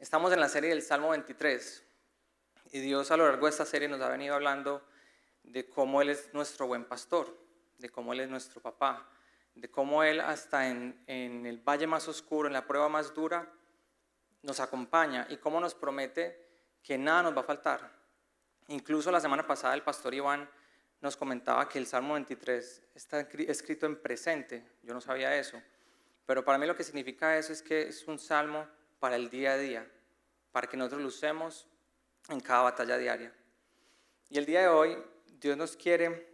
Estamos en la serie del Salmo 23 y Dios a lo largo de esta serie nos ha venido hablando de cómo Él es nuestro buen pastor, de cómo Él es nuestro papá, de cómo Él hasta en, el valle más oscuro, en la prueba más dura, nos acompaña y cómo nos promete que nada nos va a faltar. Incluso la semana pasada el pastor Iván nos comentaba que el Salmo 23 está escrito en presente, yo no sabía eso, pero para mí lo que significa eso es que es un salmo para el día a día, para que nosotros lo usemos en cada batalla diaria. Y el día de hoy Dios nos quiere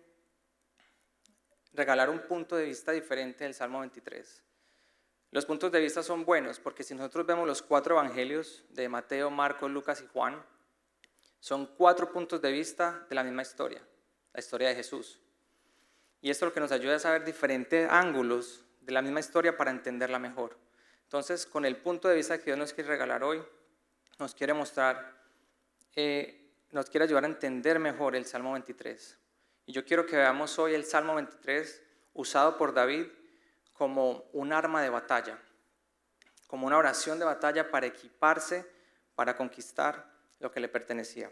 regalar un punto de vista diferente del Salmo 23. Los puntos de vista son buenos porque si nosotros vemos los cuatro evangelios de Mateo, Marcos, Lucas y Juan, son cuatro puntos de vista de la misma historia, la historia de Jesús. Y esto es lo que nos ayuda a saber diferentes ángulos de la misma historia para entenderla mejor. Entonces, con el punto de vista que Dios nos quiere regalar hoy, nos quiere mostrar, eh, nos quiere ayudar a entender mejor el Salmo 23. Y yo quiero que veamos hoy el Salmo 23 usado por David como un arma de batalla, como una oración de batalla para equiparse, para conquistar lo que le pertenecía.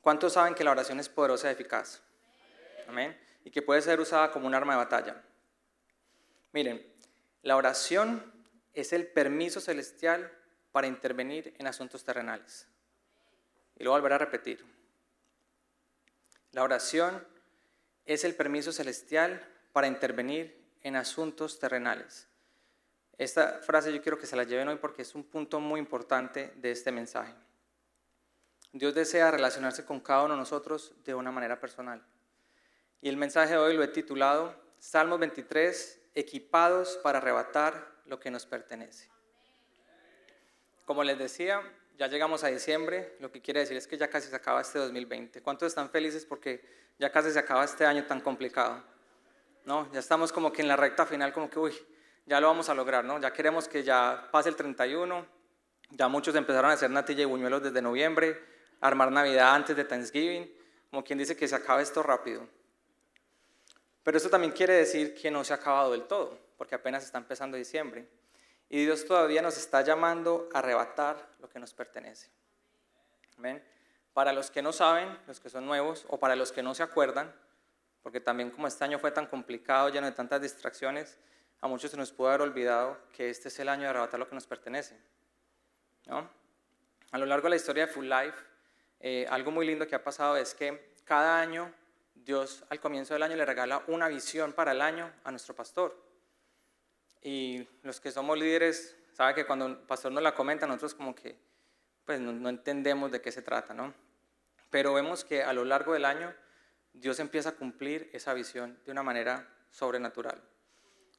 ¿Cuántos saben que la oración es poderosa y eficaz? Amén. Y que puede ser usada como un arma de batalla. Miren, la oración es el permiso celestial para intervenir en asuntos terrenales. Y lo volveré a repetir. La oración es el permiso celestial para intervenir en asuntos terrenales. Esta frase yo quiero que se la lleven hoy porque es un punto muy importante de este mensaje. Dios desea relacionarse con cada uno de nosotros de una manera personal. Y el mensaje de hoy lo he titulado Salmos 23, equipados para arrebatar lo que nos pertenece. Como les decía, ya llegamos a diciembre, lo que quiere decir es que ya casi se acaba este 2020. ¿Cuántos están felices porque ya casi se acaba este año tan complicado? ¿No? Ya estamos como que en la recta final, como que, uy, ya lo vamos a lograr, ¿no? Ya queremos que ya pase el 31, ya muchos empezaron a hacer natilla y buñuelos desde noviembre, armar Navidad antes de Thanksgiving, como quien dice que se acaba esto rápido. Pero esto también quiere decir que no se ha acabado del todo, porque apenas está empezando diciembre. Y Dios todavía nos está llamando a arrebatar lo que nos pertenece. ¿Ven? Para los que no saben, los que son nuevos, o para los que no se acuerdan, porque también como este año fue tan complicado, lleno de tantas distracciones, a muchos se nos puede haber olvidado que este es el año de arrebatar lo que nos pertenece. ¿no? A lo largo de la historia de Full Life, eh, algo muy lindo que ha pasado es que cada año Dios al comienzo del año le regala una visión para el año a nuestro pastor. Y los que somos líderes, saben que cuando el pastor nos la comenta, nosotros como que pues no, entendemos de qué se trata, ¿no? Pero vemos que a lo largo del año Dios empieza a cumplir esa visión de una manera sobrenatural.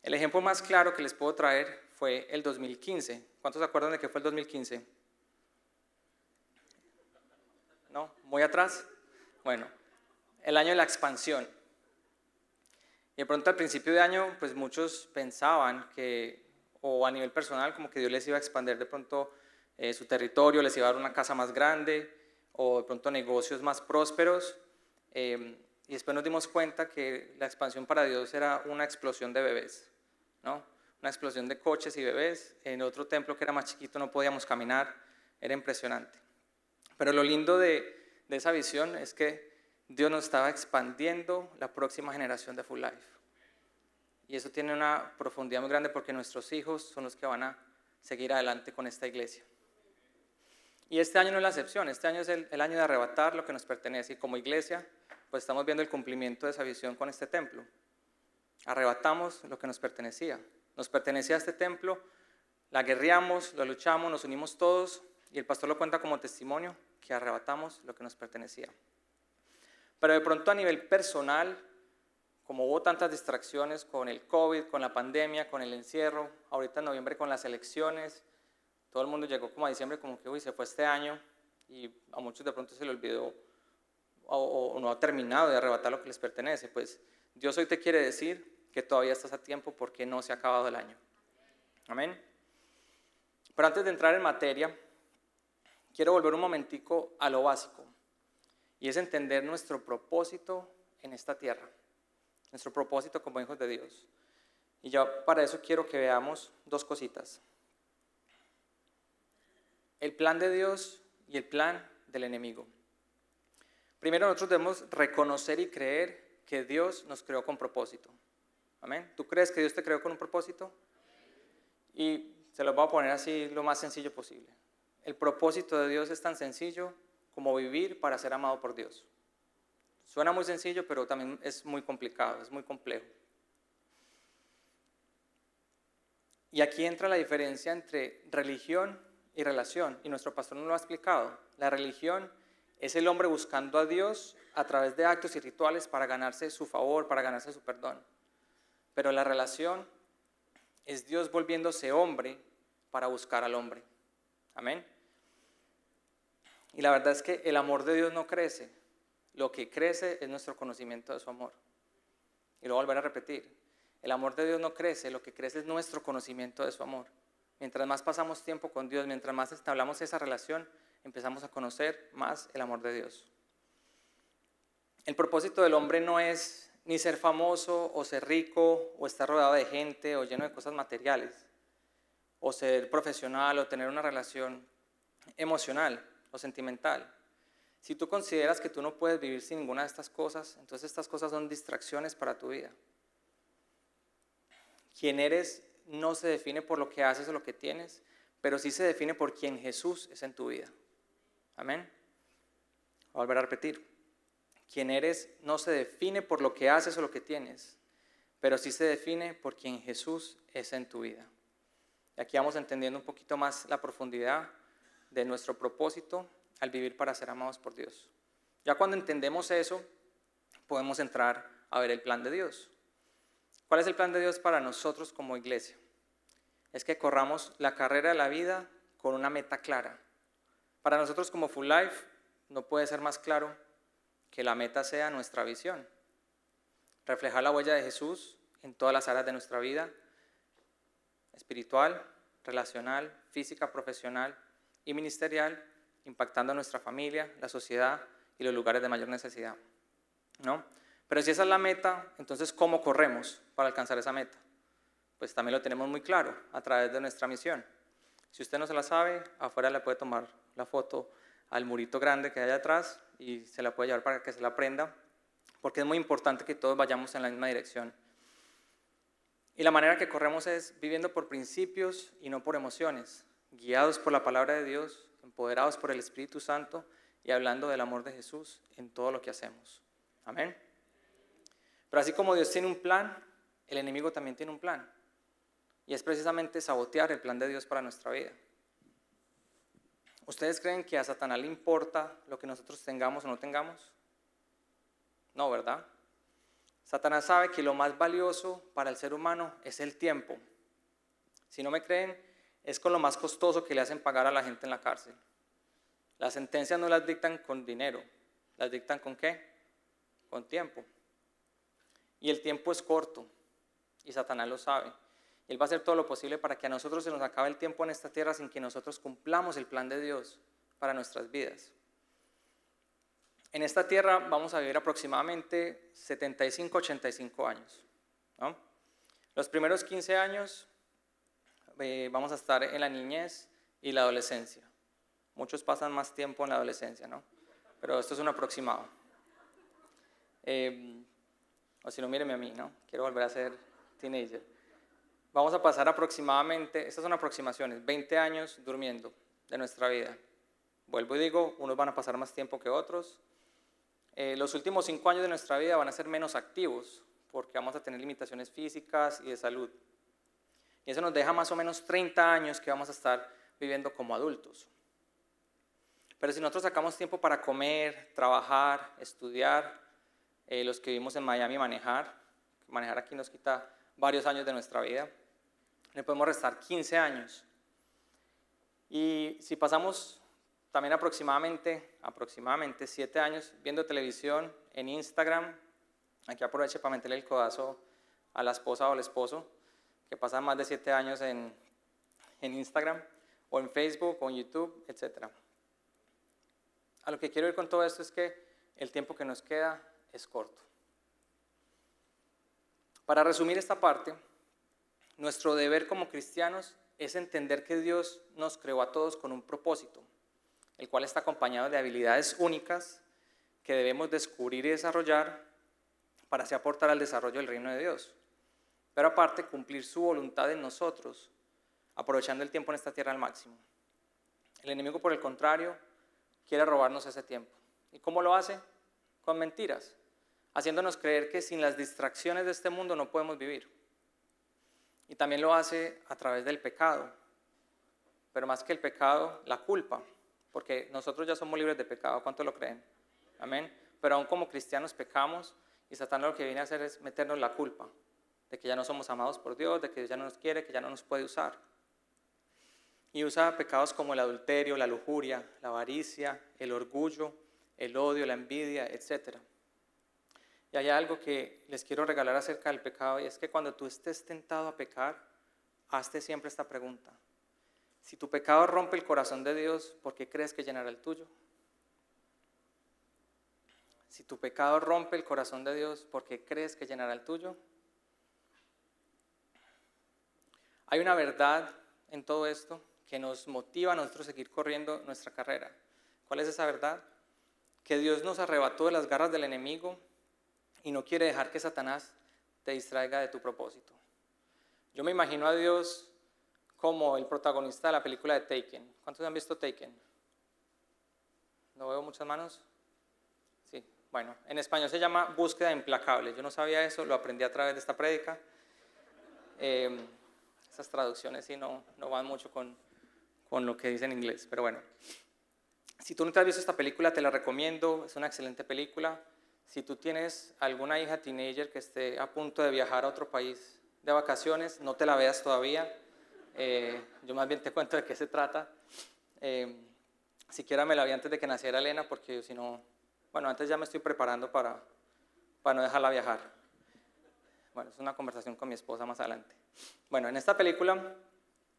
El ejemplo más claro que les puedo traer fue el 2015. ¿Cuántos se acuerdan de qué fue el 2015? ¿No? ¿Muy atrás? Bueno, el año de la expansión. Y de pronto al principio de año, pues muchos pensaban que, o a nivel personal, como que Dios les iba a expandir de pronto eh, su territorio, les iba a dar una casa más grande, o de pronto negocios más prósperos. Eh, y después nos dimos cuenta que la expansión para Dios era una explosión de bebés, ¿no? Una explosión de coches y bebés. En otro templo que era más chiquito no podíamos caminar, era impresionante. Pero lo lindo de esa visión es que Dios nos estaba expandiendo la próxima generación de Full Life. Y eso tiene una profundidad muy grande porque nuestros hijos son los que van a seguir adelante con esta iglesia. Y este año no es la excepción, este año es el, año de arrebatar lo que nos pertenece y como iglesia pues estamos viendo el cumplimiento de esa visión con este templo. Arrebatamos lo que nos pertenecía. Nos pertenecía a este templo, la guerreamos, lo luchamos, nos unimos todos y el pastor lo cuenta como testimonio que arrebatamos lo que nos pertenecía. Pero de pronto a nivel personal, como hubo tantas distracciones con el COVID, con la pandemia, con el encierro, ahorita en noviembre con las elecciones, todo el mundo llegó como a diciembre como que, uy, se fue este año y a muchos de pronto se le olvidó o, o no ha terminado de arrebatar lo que les pertenece. Pues Dios hoy te quiere decir que todavía estás a tiempo porque no se ha acabado el año. Amén. Pero antes de entrar en materia, quiero volver un momentico a lo básico. Y es entender nuestro propósito en esta tierra, nuestro propósito como hijos de Dios. Y yo para eso quiero que veamos dos cositas. el plan de Dios y el plan del enemigo. Primero nosotros debemos reconocer y creer que Dios nos creó con propósito. Amén. ¿Tú crees que Dios te creó con un propósito? Y se lo voy a poner así lo más sencillo posible. El propósito de Dios es tan sencillo como vivir para ser amado por Dios. Suena muy sencillo, pero también es muy complicado, es muy complejo. Y aquí entra la diferencia entre religión y relación, y nuestro pastor nos lo ha explicado. La religión es el hombre buscando a Dios a través de actos y rituales para ganarse su favor, para ganarse su perdón. Pero la relación es Dios volviéndose hombre para buscar al hombre. Amén. Y la verdad es que el amor de Dios no crece. Lo que crece es nuestro conocimiento de su amor. Y lo voy a volver a repetir. El amor de Dios no crece, lo que crece es nuestro conocimiento de su amor. Mientras más pasamos tiempo con Dios, mientras más establamos esa relación, empezamos a conocer más el amor de Dios. El propósito del hombre no es ni ser famoso o ser rico o estar rodeado de gente o lleno de cosas materiales o ser profesional o tener una relación emocional o sentimental. Si tú consideras que tú no puedes vivir sin ninguna de estas cosas, entonces estas cosas son distracciones para tu vida. Quien eres no se define por lo que haces o lo que tienes, pero sí se define por quien Jesús es en tu vida. Amén. A volver a repetir. Quien eres no se define por lo que haces o lo que tienes, pero sí se define por quien Jesús es en tu vida. Y aquí vamos entendiendo un poquito más la profundidad de nuestro propósito al vivir para ser amados por Dios. Ya cuando entendemos eso, podemos entrar a ver el plan de Dios. ¿Cuál es el plan de Dios para nosotros como iglesia? Es que corramos la carrera de la vida con una meta clara. Para nosotros como Full Life no puede ser más claro que la meta sea nuestra visión. Reflejar la huella de Jesús en todas las áreas de nuestra vida, espiritual, relacional, física, profesional y ministerial, impactando a nuestra familia, la sociedad y los lugares de mayor necesidad. ¿No? Pero si esa es la meta, entonces ¿cómo corremos para alcanzar esa meta? Pues también lo tenemos muy claro a través de nuestra misión. Si usted no se la sabe, afuera le puede tomar la foto al murito grande que hay atrás y se la puede llevar para que se la aprenda, porque es muy importante que todos vayamos en la misma dirección. Y la manera que corremos es viviendo por principios y no por emociones, guiados por la palabra de Dios, empoderados por el Espíritu Santo y hablando del amor de Jesús en todo lo que hacemos. Amén. Pero así como Dios tiene un plan, el enemigo también tiene un plan. Y es precisamente sabotear el plan de Dios para nuestra vida. ¿Ustedes creen que a Satanás le importa lo que nosotros tengamos o no tengamos? No, ¿verdad? Satanás sabe que lo más valioso para el ser humano es el tiempo. Si no me creen, es con lo más costoso que le hacen pagar a la gente en la cárcel. Las sentencias no las dictan con dinero, las dictan con qué? Con tiempo. Y el tiempo es corto, y Satanás lo sabe. Él va a hacer todo lo posible para que a nosotros se nos acabe el tiempo en esta tierra sin que nosotros cumplamos el plan de Dios para nuestras vidas. En esta tierra vamos a vivir aproximadamente 75-85 años. Los primeros 15 años eh, vamos a estar en la niñez y la adolescencia. Muchos pasan más tiempo en la adolescencia, ¿no? Pero esto es un aproximado. Eh, o si no, míreme a mí, ¿no? Quiero volver a ser teenager vamos a pasar aproximadamente, estas son aproximaciones, 20 años durmiendo de nuestra vida. Vuelvo y digo, unos van a pasar más tiempo que otros. Eh, los últimos 5 años de nuestra vida van a ser menos activos porque vamos a tener limitaciones físicas y de salud. Y eso nos deja más o menos 30 años que vamos a estar viviendo como adultos. Pero si nosotros sacamos tiempo para comer, trabajar, estudiar, eh, los que vivimos en Miami manejar, manejar aquí nos quita varios años de nuestra vida, le podemos restar 15 años. Y si pasamos también aproximadamente, aproximadamente 7 años viendo televisión en Instagram, aquí aproveche para meterle el codazo a la esposa o al esposo, que pasan más de 7 años en, en Instagram, o en Facebook, o en YouTube, etc. A lo que quiero ir con todo esto es que el tiempo que nos queda es corto. Para resumir esta parte, nuestro deber como cristianos es entender que Dios nos creó a todos con un propósito, el cual está acompañado de habilidades únicas que debemos descubrir y desarrollar para así aportar al desarrollo del reino de Dios. Pero aparte, cumplir su voluntad en nosotros, aprovechando el tiempo en esta tierra al máximo. El enemigo, por el contrario, quiere robarnos ese tiempo. ¿Y cómo lo hace? Con mentiras, haciéndonos creer que sin las distracciones de este mundo no podemos vivir. Y también lo hace a través del pecado, pero más que el pecado, la culpa, porque nosotros ya somos libres de pecado, ¿cuánto lo creen? Amén. Pero aún como cristianos pecamos y Satán lo que viene a hacer es meternos la culpa de que ya no somos amados por Dios, de que ya no nos quiere, que ya no nos puede usar. Y usa pecados como el adulterio, la lujuria, la avaricia, el orgullo, el odio, la envidia, etc. Y hay algo que les quiero regalar acerca del pecado y es que cuando tú estés tentado a pecar, hazte siempre esta pregunta. Si tu pecado rompe el corazón de Dios, ¿por qué crees que llenará el tuyo? Si tu pecado rompe el corazón de Dios, ¿por qué crees que llenará el tuyo? Hay una verdad en todo esto que nos motiva a nosotros a seguir corriendo nuestra carrera. ¿Cuál es esa verdad? Que Dios nos arrebató de las garras del enemigo y no quiere dejar que Satanás te distraiga de tu propósito. Yo me imagino a Dios como el protagonista de la película de Taken. ¿Cuántos han visto Taken? ¿No veo muchas manos? Sí, bueno, en español se llama Búsqueda Implacable. Yo no sabía eso, lo aprendí a través de esta prédica. Eh, esas traducciones sí no, no van mucho con, con lo que dice en inglés, pero bueno. Si tú no te has visto esta película, te la recomiendo, es una excelente película. Si tú tienes alguna hija teenager que esté a punto de viajar a otro país de vacaciones, no te la veas todavía. Eh, yo más bien te cuento de qué se trata. Eh, siquiera me la vi antes de que naciera Elena, porque si no, bueno, antes ya me estoy preparando para, para no dejarla viajar. Bueno, es una conversación con mi esposa más adelante. Bueno, en esta película,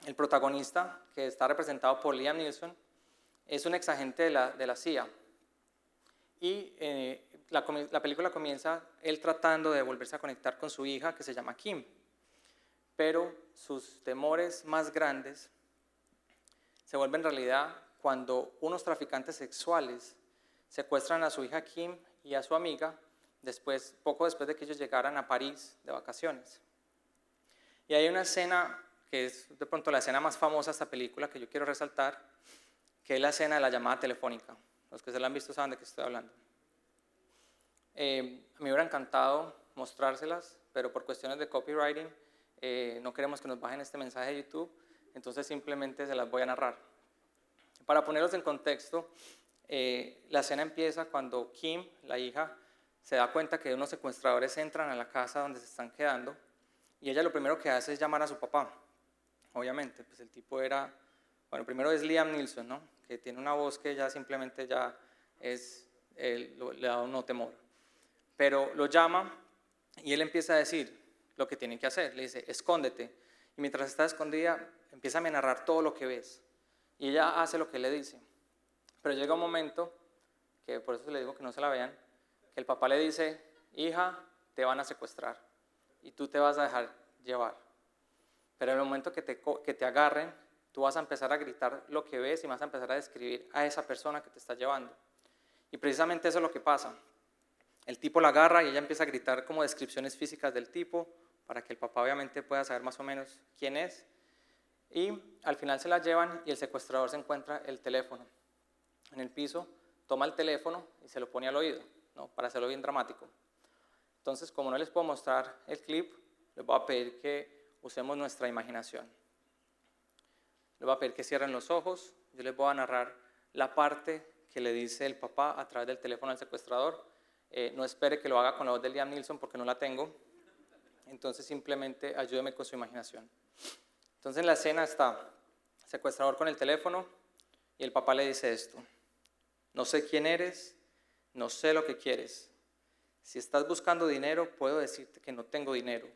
el protagonista, que está representado por Liam Neeson, es un exagente de la, de la CIA. Y eh, la, la, película comienza él tratando de volverse a conectar con su hija, que se llama Kim. Pero sus temores más grandes se vuelven realidad cuando unos traficantes sexuales secuestran a su hija Kim y a su amiga después, poco después de que ellos llegaran a París de vacaciones. Y hay una escena que es de pronto la escena más famosa de esta película que yo quiero resaltar, que es la escena de la llamada telefónica. Los que se la han visto saben de qué estoy hablando. Eh, me hubiera encantado mostrárselas, pero por cuestiones de copywriting eh, no queremos que nos bajen este mensaje de YouTube, entonces simplemente se las voy a narrar. Para ponerlos en contexto, eh, la escena empieza cuando Kim, la hija, se da cuenta que unos secuestradores entran a la casa donde se están quedando y ella lo primero que hace es llamar a su papá. Obviamente, pues el tipo era, bueno, primero es Liam Nilsson, ¿no? Que tiene una voz que ya simplemente ya es, le da un no temor. Pero lo llama y él empieza a decir lo que tiene que hacer. Le dice, escóndete. Y mientras está escondida, empieza a narrar todo lo que ves. Y ella hace lo que le dice. Pero llega un momento, que por eso le digo que no se la vean, que el papá le dice, hija, te van a secuestrar y tú te vas a dejar llevar. Pero en el momento que te, que te agarren, tú vas a empezar a gritar lo que ves y vas a empezar a describir a esa persona que te está llevando. Y precisamente eso es lo que pasa. El tipo la agarra y ella empieza a gritar como descripciones físicas del tipo para que el papá obviamente pueda saber más o menos quién es. Y al final se la llevan y el secuestrador se encuentra el teléfono en el piso, toma el teléfono y se lo pone al oído. ¿no? para hacerlo bien dramático. Entonces, como no les puedo mostrar el clip, les voy a pedir que usemos nuestra imaginación. Les voy a pedir que cierren los ojos, yo les voy a narrar la parte que le dice el papá a través del teléfono al secuestrador. Eh, no espere que lo haga con la voz de Liam Nilsson porque no la tengo. Entonces simplemente ayúdeme con su imaginación. Entonces en la escena está secuestrador con el teléfono y el papá le dice esto. No sé quién eres, no sé lo que quieres. Si estás buscando dinero, puedo decirte que no tengo dinero,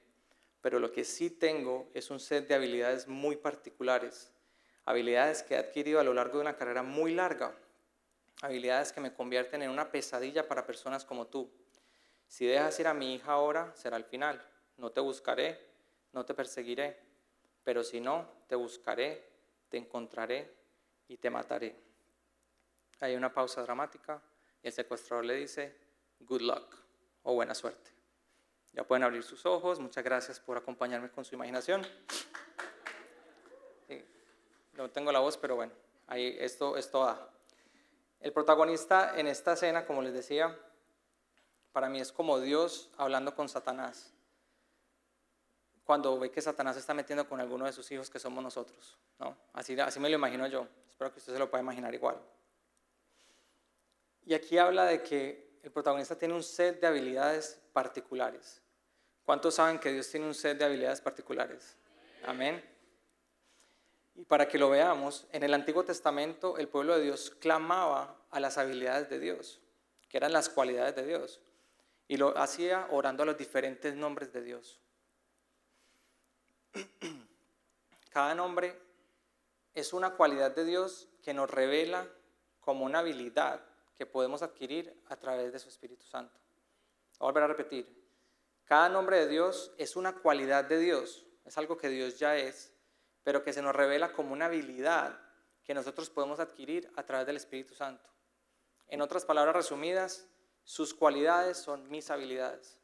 pero lo que sí tengo es un set de habilidades muy particulares, habilidades que he adquirido a lo largo de una carrera muy larga, habilidades que me convierten en una pesadilla para personas como tú. Si dejas ir a mi hija ahora, será el final. No te buscaré, no te perseguiré, pero si no, te buscaré, te encontraré y te mataré. Hay una pausa dramática y el secuestrador le dice, good luck o buena suerte. Ya pueden abrir sus ojos, muchas gracias por acompañarme con su imaginación. no tengo la voz, pero bueno, ahí esto, esto da. El protagonista en esta escena, como les decía, para mí es como Dios hablando con Satanás. Cuando ve que Satanás está metiendo con alguno de sus hijos que somos nosotros. ¿no? Así, así me lo imagino yo. Espero que usted se lo pueda imaginar igual. Y aquí habla de que el protagonista tiene un set de habilidades particulares. ¿Cuántos saben que Dios tiene un set de habilidades particulares? Amén. Y para que lo veamos, en el Antiguo Testamento el pueblo de Dios clamaba a las habilidades de Dios, que eran las cualidades de Dios. Y lo hacía orando a los diferentes nombres de Dios. Cada nombre es una cualidad de Dios que nos revela como una habilidad que podemos adquirir a través de su Espíritu Santo. Volver a repetir. Cada nombre de Dios es una cualidad de Dios, es algo que Dios ya es, pero que se nos revela como una habilidad que nosotros podemos adquirir a través del Espíritu Santo. En otras palabras resumidas, sus cualidades son mis habilidades.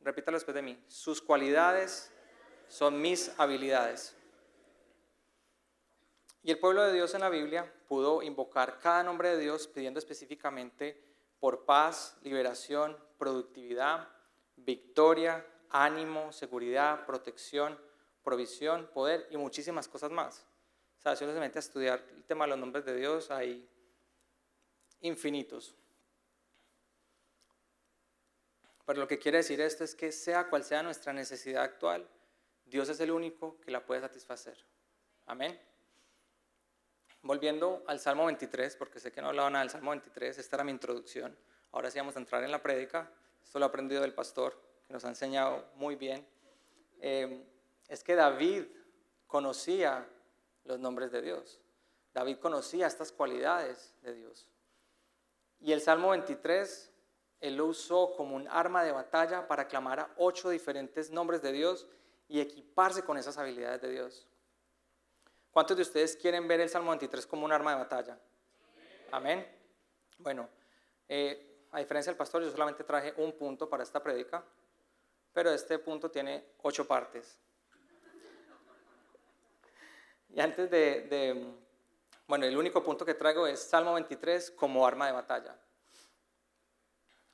Repítalo después de mí. Sus cualidades son mis habilidades. Y el pueblo de Dios en la Biblia pudo invocar cada nombre de Dios pidiendo específicamente por paz, liberación, productividad, victoria, ánimo, seguridad, protección, provisión, poder y muchísimas cosas más. O sea, si a estudiar el tema de los nombres de Dios, hay infinitos. Pero lo que quiere decir esto es que sea cual sea nuestra necesidad actual, Dios es el único que la puede satisfacer. Amén. Volviendo al Salmo 23, porque sé que no hablaba nada del Salmo 23, esta era mi introducción. Ahora sí vamos a entrar en la prédica. Esto lo he aprendido del pastor, que nos ha enseñado muy bien. Eh, es que David conocía los nombres de Dios. David conocía estas cualidades de Dios. Y el Salmo 23 él lo usó como un arma de batalla para clamar a ocho diferentes nombres de Dios y equiparse con esas habilidades de Dios. ¿Cuántos de ustedes quieren ver el Salmo 23 como un arma de batalla? Amén. Bueno, eh, a diferencia del pastor, yo solamente traje un punto para esta prédica, pero este punto tiene ocho partes. Y antes de, de, bueno, el único punto que traigo es Salmo 23 como arma de batalla.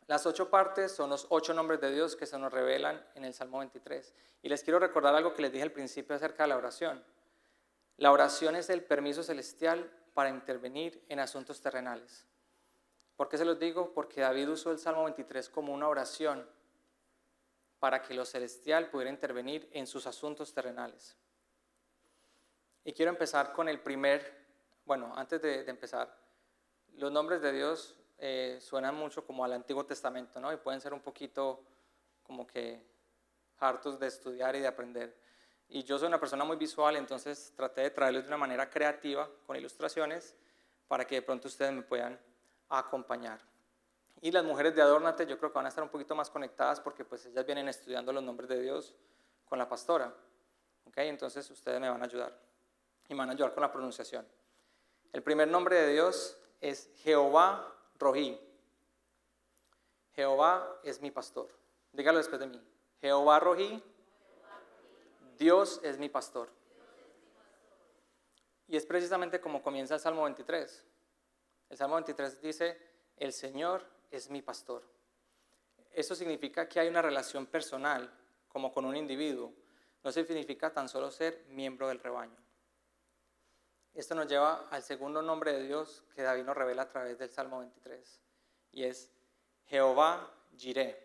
Las ocho partes son los ocho nombres de Dios que se nos revelan en el Salmo 23. Y les quiero recordar algo que les dije al principio acerca de la oración. La oración es el permiso celestial para intervenir en asuntos terrenales. ¿Por qué se los digo? Porque David usó el Salmo 23 como una oración para que lo celestial pudiera intervenir en sus asuntos terrenales. Y quiero empezar con el primer, bueno, antes de, empezar, los nombres de Dios eh, suenan mucho como al Antiguo Testamento, ¿no? Y pueden ser un poquito como que hartos de estudiar y de aprender. Y yo soy una persona muy visual, entonces traté de traerlos de una manera creativa, con ilustraciones, para que de pronto ustedes me puedan acompañar. Y las mujeres de Adórnate yo creo que van a estar un poquito más conectadas porque pues ellas vienen estudiando los nombres de Dios con la pastora. ¿ok? Entonces ustedes me van a ayudar y me van a ayudar con la pronunciación. El primer nombre de Dios es Jehová Rojí. Jehová es mi pastor. Dígalo después de mí. Jehová Rojí. Dios es mi pastor. Y es precisamente como comienza el Salmo 23. El Salmo 23 dice, el Señor es mi pastor. Eso significa que hay una relación personal, como con un individuo. No significa tan solo ser miembro del rebaño. Esto nos lleva al segundo nombre de Dios que David nos revela a través del Salmo 23 y es Jehová Jireh.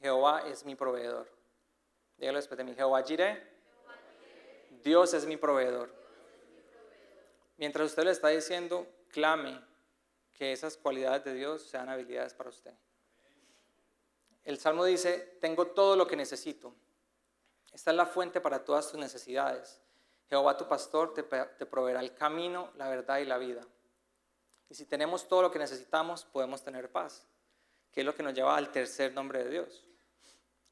Jehová es mi proveedor. Dígalo después de mí. Jehová Jireh. Dios es mi proveedor. Mientras usted le está diciendo, clame que esas cualidades de Dios sean habilidades para usted. El Salmo dice, tengo todo lo que necesito. Esta es la fuente para todas tus necesidades. Jehová tu pastor te, proveerá el camino, la verdad y la vida. Y si tenemos todo lo que necesitamos, podemos tener paz, que es lo que nos lleva al tercer nombre de Dios,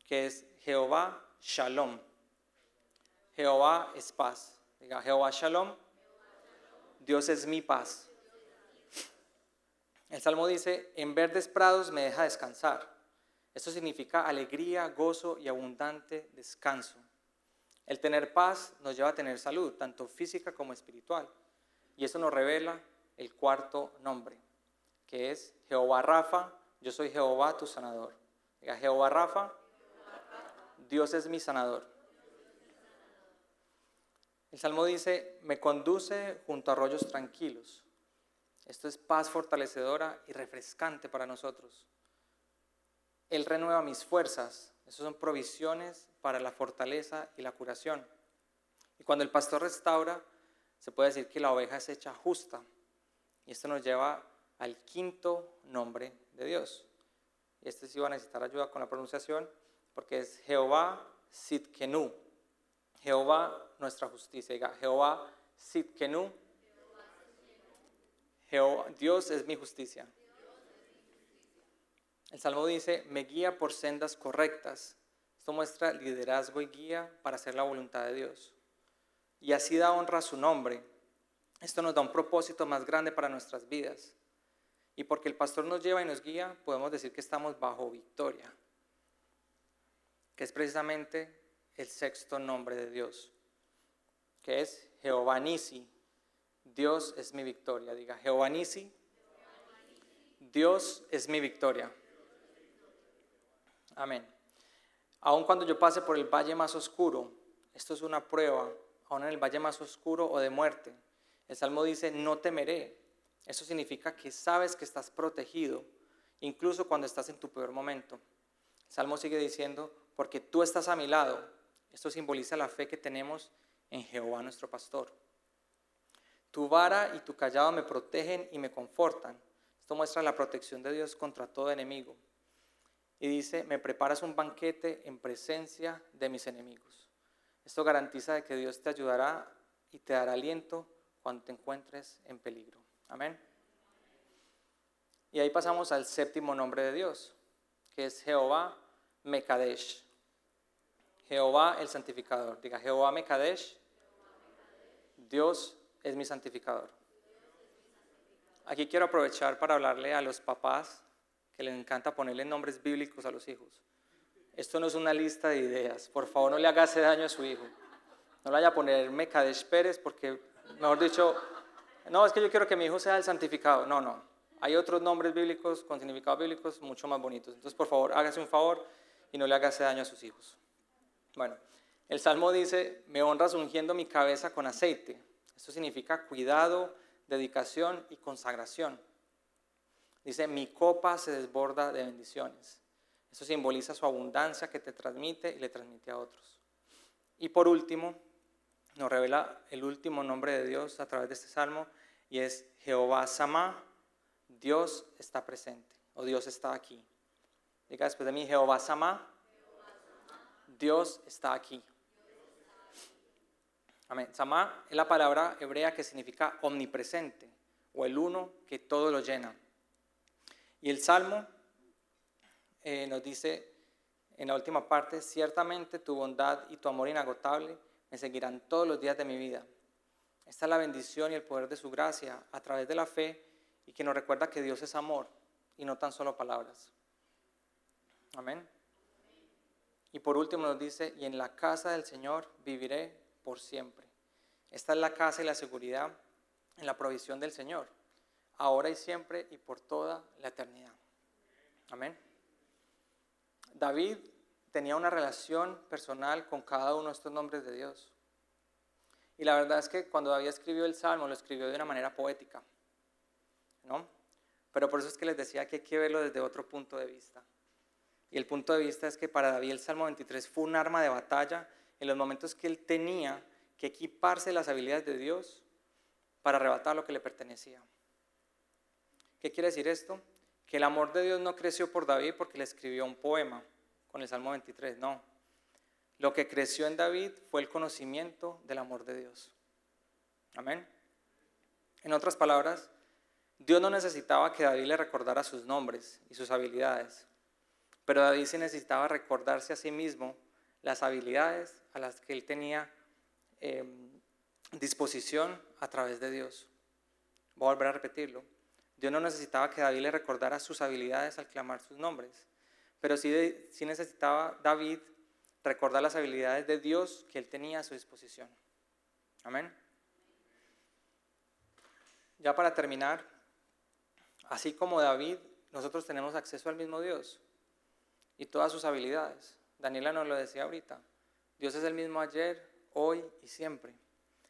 que es Jehová Shalom. Jehová es paz. Diga, Jehová Shalom. Dios es mi paz. El Salmo dice, en verdes prados me deja descansar. Esto significa alegría, gozo y abundante descanso. El tener paz nos lleva a tener salud, tanto física como espiritual. Y eso nos revela el cuarto nombre, que es Jehová Rafa, yo soy Jehová tu sanador. Diga, Jehová Rafa, Dios es mi sanador. El Salmo dice, me conduce junto a arroyos tranquilos. Esto es paz fortalecedora y refrescante para nosotros. Él renueva mis fuerzas. Esas son provisiones para la fortaleza y la curación. Y cuando el pastor restaura, se puede decir que la oveja es hecha justa. Y esto nos lleva al quinto nombre de Dios. Y este sí va a necesitar ayuda con la pronunciación porque es Jehová Sitkenu. Jehová nuestra justicia. Diga, Jehová Sitkenu. Jehová, Dios es mi justicia. El Salmo dice, me guía por sendas correctas. Esto muestra liderazgo y guía para hacer la voluntad de Dios. Y así da honra a su nombre. Esto nos da un propósito más grande para nuestras vidas. Y porque el pastor nos lleva y nos guía, podemos decir que estamos bajo victoria, que es precisamente el sexto nombre de Dios, que es Jehová Nisi. Dios es mi victoria. Diga, Jehová Nisi, Dios es mi victoria. Amén. Aun cuando yo pase por el valle más oscuro, esto es una prueba, aún en el valle más oscuro o de muerte, el Salmo dice, no temeré. Eso significa que sabes que estás protegido, incluso cuando estás en tu peor momento. El Salmo sigue diciendo, porque tú estás a mi lado. Esto simboliza la fe que tenemos en Jehová nuestro pastor. Tu vara y tu callado me protegen y me confortan. Esto muestra la protección de Dios contra todo enemigo. Y dice, me preparas un banquete en presencia de mis enemigos. Esto garantiza de que Dios te ayudará y te dará aliento cuando te encuentres en peligro. Amén. Y ahí pasamos al séptimo nombre de Dios, que es Jehová Mekadesh. Jehová el santificador. Diga, Jehová Mekadesh. Dios es mi santificador. Aquí quiero aprovechar para hablarle a los papás que les encanta ponerle nombres bíblicos a los hijos. Esto no es una lista de ideas. Por favor, no le haga daño a su hijo. No le vaya a poner Mekadesh Pérez porque, mejor dicho, no, es que yo quiero que mi hijo sea el santificado. No, no. Hay otros nombres bíblicos con significados bíblicos mucho más bonitos. Entonces, por favor, hágase un favor y no le haga daño a sus hijos. Bueno, el Salmo dice, me honras ungiendo mi cabeza con aceite. Esto significa cuidado, dedicación y consagración. Dice, mi copa se desborda de bendiciones. Eso simboliza su abundancia que te transmite y le transmite a otros. Y por último, nos revela el último nombre de Dios a través de este salmo y es Jehová Sama, Dios está presente o Dios está aquí. Diga después de mí, Jehová Sama, Dios está aquí. Amén. Sama es la palabra hebrea que significa omnipresente o el uno que todo lo llena. Y el Salmo eh, nos dice en la última parte, ciertamente tu bondad y tu amor inagotable me seguirán todos los días de mi vida. Esta es la bendición y el poder de su gracia a través de la fe y que nos recuerda que Dios es amor y no tan solo palabras. Amén. Y por último nos dice, y en la casa del Señor viviré por siempre. Esta es la casa y la seguridad en la provisión del Señor ahora y siempre y por toda la eternidad. Amén. David tenía una relación personal con cada uno de estos nombres de Dios. Y la verdad es que cuando David escribió el Salmo, lo escribió de una manera poética. ¿No? Pero por eso es que les decía que hay que verlo desde otro punto de vista. Y el punto de vista es que para David el Salmo 23 fue un arma de batalla en los momentos que él tenía que equiparse las habilidades de Dios para arrebatar lo que le pertenecía. ¿Qué quiere decir esto? Que el amor de Dios no creció por David porque le escribió un poema con el Salmo 23, no. Lo que creció en David fue el conocimiento del amor de Dios. Amén. En otras palabras, Dios no necesitaba que David le recordara sus nombres y sus habilidades, pero David sí necesitaba recordarse a sí mismo las habilidades a las que él tenía em, disposición a través de Dios. Voy a volver a repetirlo. Dios no necesitaba que David le recordara sus habilidades al clamar sus nombres, pero sí, sí necesitaba David recordar las habilidades de Dios que él tenía a su disposición. Amén. Ya para terminar, así como David, nosotros tenemos acceso al mismo Dios y todas sus habilidades. Daniela nos lo decía ahorita. Dios es el mismo ayer, hoy y siempre.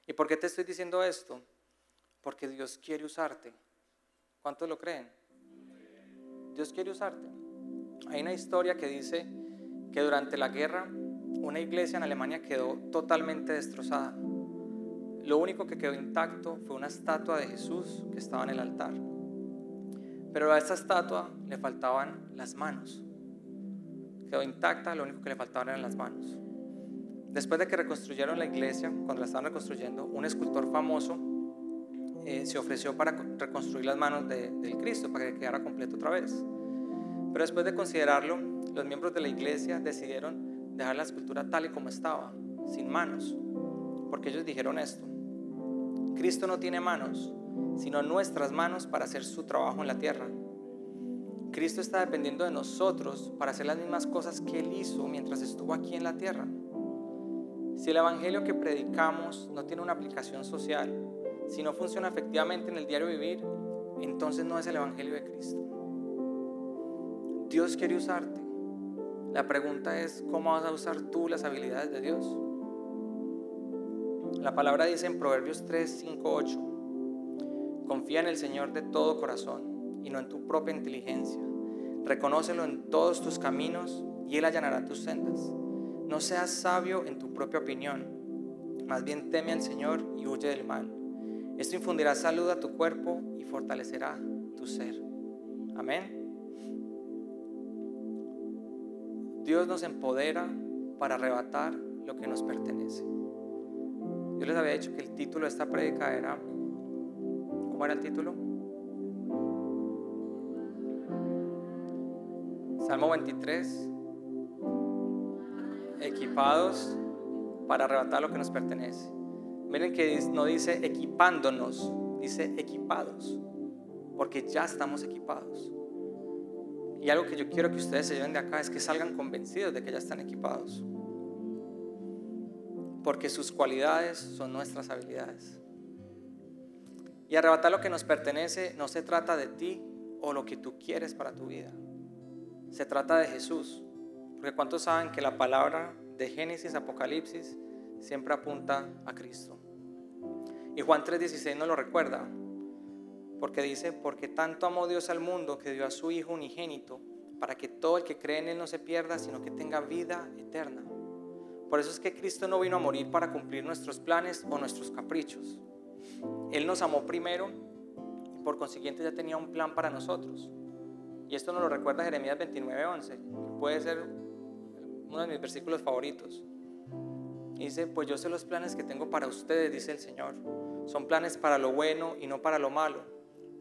¿Y por qué te estoy diciendo esto? Porque Dios quiere usarte. ¿Cuántos lo creen? Dios quiere usarte. Hay una historia que dice que durante la guerra una iglesia en Alemania quedó totalmente destrozada. Lo único que quedó intacto fue una estatua de Jesús que estaba en el altar. Pero a esa estatua le faltaban las manos. Quedó intacta, lo único que le faltaban eran las manos. Después de que reconstruyeron la iglesia, cuando la estaban reconstruyendo, un escultor famoso eh, se ofreció para reconstruir las manos del Cristo, para que quedara completo otra vez. Pero después de considerarlo, los miembros de la iglesia decidieron dejar la escultura tal y como estaba, sin manos, porque ellos dijeron esto, Cristo no tiene manos, sino nuestras manos para hacer su trabajo en la tierra. Cristo está dependiendo de nosotros para hacer las mismas cosas que Él hizo mientras estuvo aquí en la tierra. Si el Evangelio que predicamos no tiene una aplicación social, si no funciona efectivamente en el diario vivir, entonces no es el Evangelio de Cristo. Dios quiere usarte. La pregunta es, ¿cómo vas a usar tú las habilidades de Dios? La palabra dice en Proverbios 3, 5, 8, confía en el Señor de todo corazón y no en tu propia inteligencia. Reconócelo en todos tus caminos y Él allanará tus sendas. No seas sabio en tu propia opinión, más bien teme al Señor y huye del mal. Esto infundirá salud a tu cuerpo y fortalecerá tu ser. Amén. Dios nos empodera para arrebatar lo que nos pertenece. Yo les había dicho que el título de esta prédica era, ¿cómo era el título? Salmo 23, equipados para arrebatar lo que nos pertenece. Miren que no dice equipándonos, dice equipados, porque ya estamos equipados. Y algo que yo quiero que ustedes se lleven de acá es que salgan convencidos de que ya están equipados. Porque sus cualidades son nuestras habilidades. Y arrebatar lo que nos pertenece no se trata de ti o lo que tú quieres para tu vida. Se trata de Jesús. Porque ¿cuántos saben que la palabra de Génesis, Apocalipsis, siempre apunta a Cristo? Y Juan 3:16 nos lo recuerda, porque dice, porque tanto amó Dios al mundo que dio a su Hijo unigénito, para que todo el que cree en Él no se pierda, sino que tenga vida eterna. Por eso es que Cristo no vino a morir para cumplir nuestros planes o nuestros caprichos. Él nos amó primero y por consiguiente ya tenía un plan para nosotros. Y esto nos lo recuerda Jeremías 29:11, que puede ser uno de mis versículos favoritos. dice, pues yo sé los planes que tengo para ustedes, dice el Señor. Son planes para lo bueno y no para lo malo,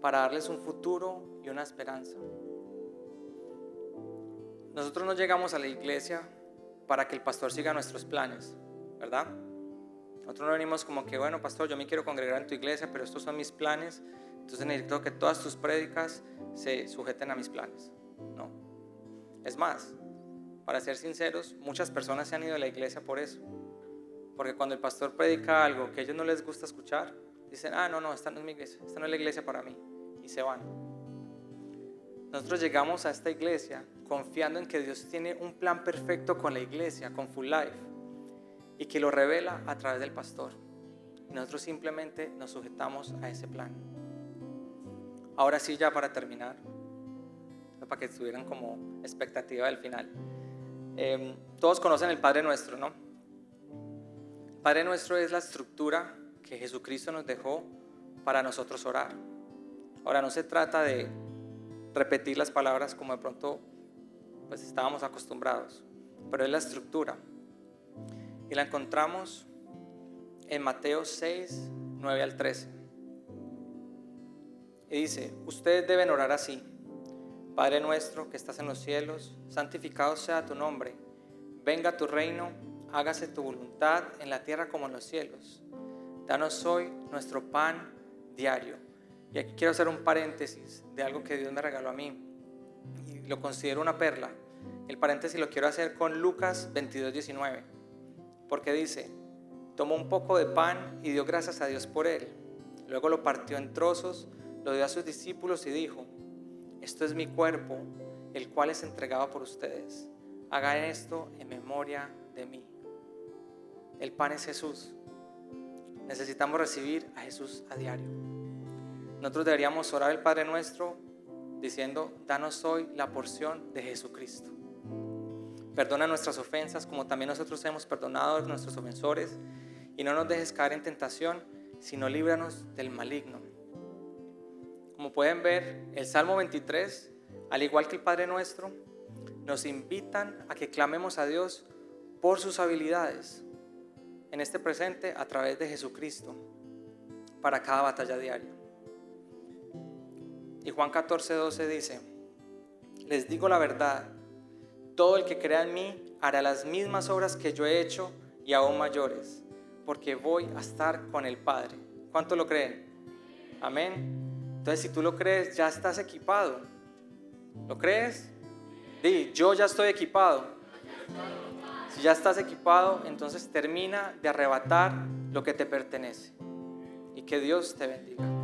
para darles un futuro y una esperanza. Nosotros no llegamos a la iglesia para que el pastor siga nuestros planes, ¿verdad? Nosotros no venimos como que, bueno, pastor, yo me quiero congregar en tu iglesia, pero estos son mis planes, entonces necesito que todas tus prédicas se sujeten a mis planes. No. Es más, para ser sinceros, muchas personas se han ido a la iglesia por eso. Porque cuando el pastor predica algo que a ellos no les gusta escuchar, dicen, ah, no, no, esta no es mi iglesia, esta no es la iglesia para mí. Y se van. Nosotros llegamos a esta iglesia confiando en que Dios tiene un plan perfecto con la iglesia, con Full Life, y que lo revela a través del pastor. Y nosotros simplemente nos sujetamos a ese plan. Ahora sí, ya para terminar, para que estuvieran como expectativa del final. Em, todos conocen el Padre Nuestro, ¿no? El Padre Nuestro es la estructura que Jesucristo nos dejó para nosotros orar. Ahora no se trata de repetir las palabras como de pronto pues estábamos acostumbrados, pero es la estructura. Y la encontramos en Mateo 6, 9 al 13. Y dice, ustedes deben orar así. Padre nuestro que estás en los cielos, santificado sea tu nombre. Venga tu reino, hágase tu voluntad en la tierra como en los cielos. Danos hoy nuestro pan diario. Y aquí quiero hacer un paréntesis de algo que Dios me regaló a mí y lo considero una perla. El paréntesis lo quiero hacer con Lucas 22, 19, porque dice, tomó un poco de pan y dio gracias a Dios por él. Luego lo partió en trozos, lo dio a sus discípulos y dijo, esto es mi cuerpo, el cual es entregado por ustedes. Hagan esto en memoria de mí. El pan es Jesús. Necesitamos recibir a Jesús a diario. Nosotros deberíamos orar el Padre nuestro diciendo, danos hoy la porción de Jesucristo. Perdona nuestras ofensas como también nosotros hemos perdonado a nuestros ofensores y no nos dejes caer en tentación, sino líbranos del maligno. Como pueden ver, el Salmo 23, al igual que el Padre nuestro, nos invitan a que clamemos a Dios por sus habilidades en este presente a través de Jesucristo para cada batalla diaria. Y Juan 14, 12 dice, les digo la verdad, todo el que crea en mí hará las mismas obras que yo he hecho y aún mayores, porque voy a estar con el Padre. ¿Cuánto lo creen? Amén. Entonces, si tú lo crees, ya estás equipado. ¿Lo crees? Di, yo ya estoy equipado. Si ya estás equipado, entonces termina de arrebatar lo que te pertenece. Y que Dios te bendiga.